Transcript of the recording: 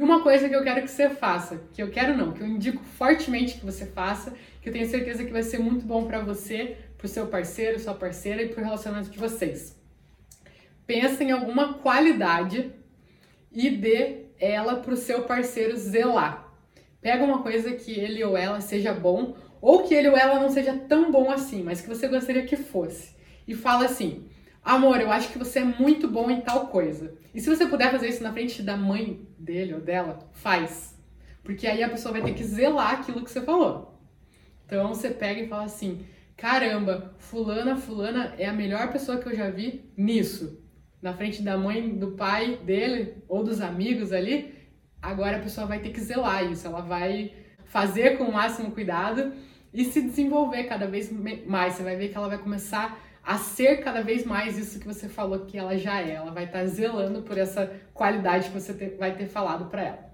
E uma coisa que eu quero que você faça, que eu quero não, que eu indico fortemente que você faça, que eu tenho certeza que vai ser muito bom para você, para o seu parceiro, sua parceira e para o relacionamento de vocês. Pensa em alguma qualidade e dê ela para o seu parceiro zelar. Pega uma coisa que ele ou ela seja bom, ou que ele ou ela não seja tão bom assim, mas que você gostaria que fosse. E fala assim: Amor, eu acho que você é muito bom em tal coisa. E se você puder fazer isso na frente da mãe dele ou dela, faz. Porque aí a pessoa vai ter que zelar aquilo que você falou. Então você pega e fala assim: caramba, fulana, fulana é a melhor pessoa que eu já vi nisso. Na frente da mãe, do pai dele ou dos amigos ali, agora a pessoa vai ter que zelar isso. Ela vai fazer com o máximo cuidado e se desenvolver cada vez mais. Você vai ver que ela vai começar a ser cada vez mais isso que você falou que ela já é. Ela vai estar zelando por essa qualidade que você vai ter falado para ela.